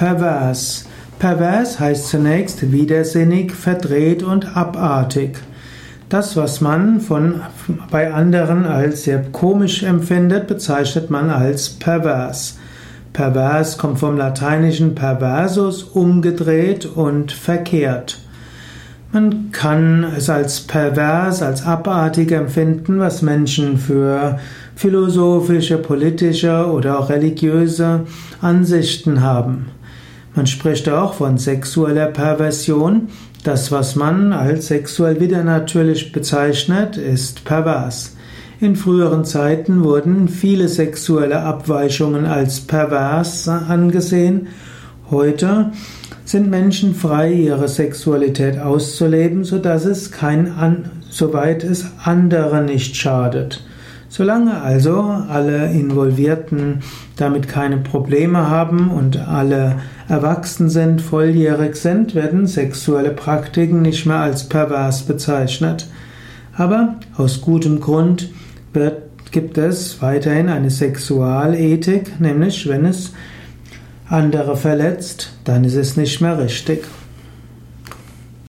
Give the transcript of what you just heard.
Pervers. Pervers heißt zunächst widersinnig, verdreht und abartig. Das, was man von, bei anderen als sehr komisch empfindet, bezeichnet man als pervers. Pervers kommt vom lateinischen perversus, umgedreht und verkehrt. Man kann es als pervers, als abartig empfinden, was Menschen für philosophische, politische oder auch religiöse Ansichten haben. Man spricht auch von sexueller Perversion. Das, was man als sexuell wieder natürlich bezeichnet, ist pervers. In früheren Zeiten wurden viele sexuelle Abweichungen als pervers angesehen. Heute sind Menschen frei, ihre Sexualität auszuleben, so dass es kein an, soweit es andere nicht schadet. Solange also alle Involvierten damit keine Probleme haben und alle erwachsen sind, volljährig sind, werden sexuelle Praktiken nicht mehr als pervers bezeichnet. Aber aus gutem Grund wird, gibt es weiterhin eine Sexualethik, nämlich wenn es andere verletzt, dann ist es nicht mehr richtig.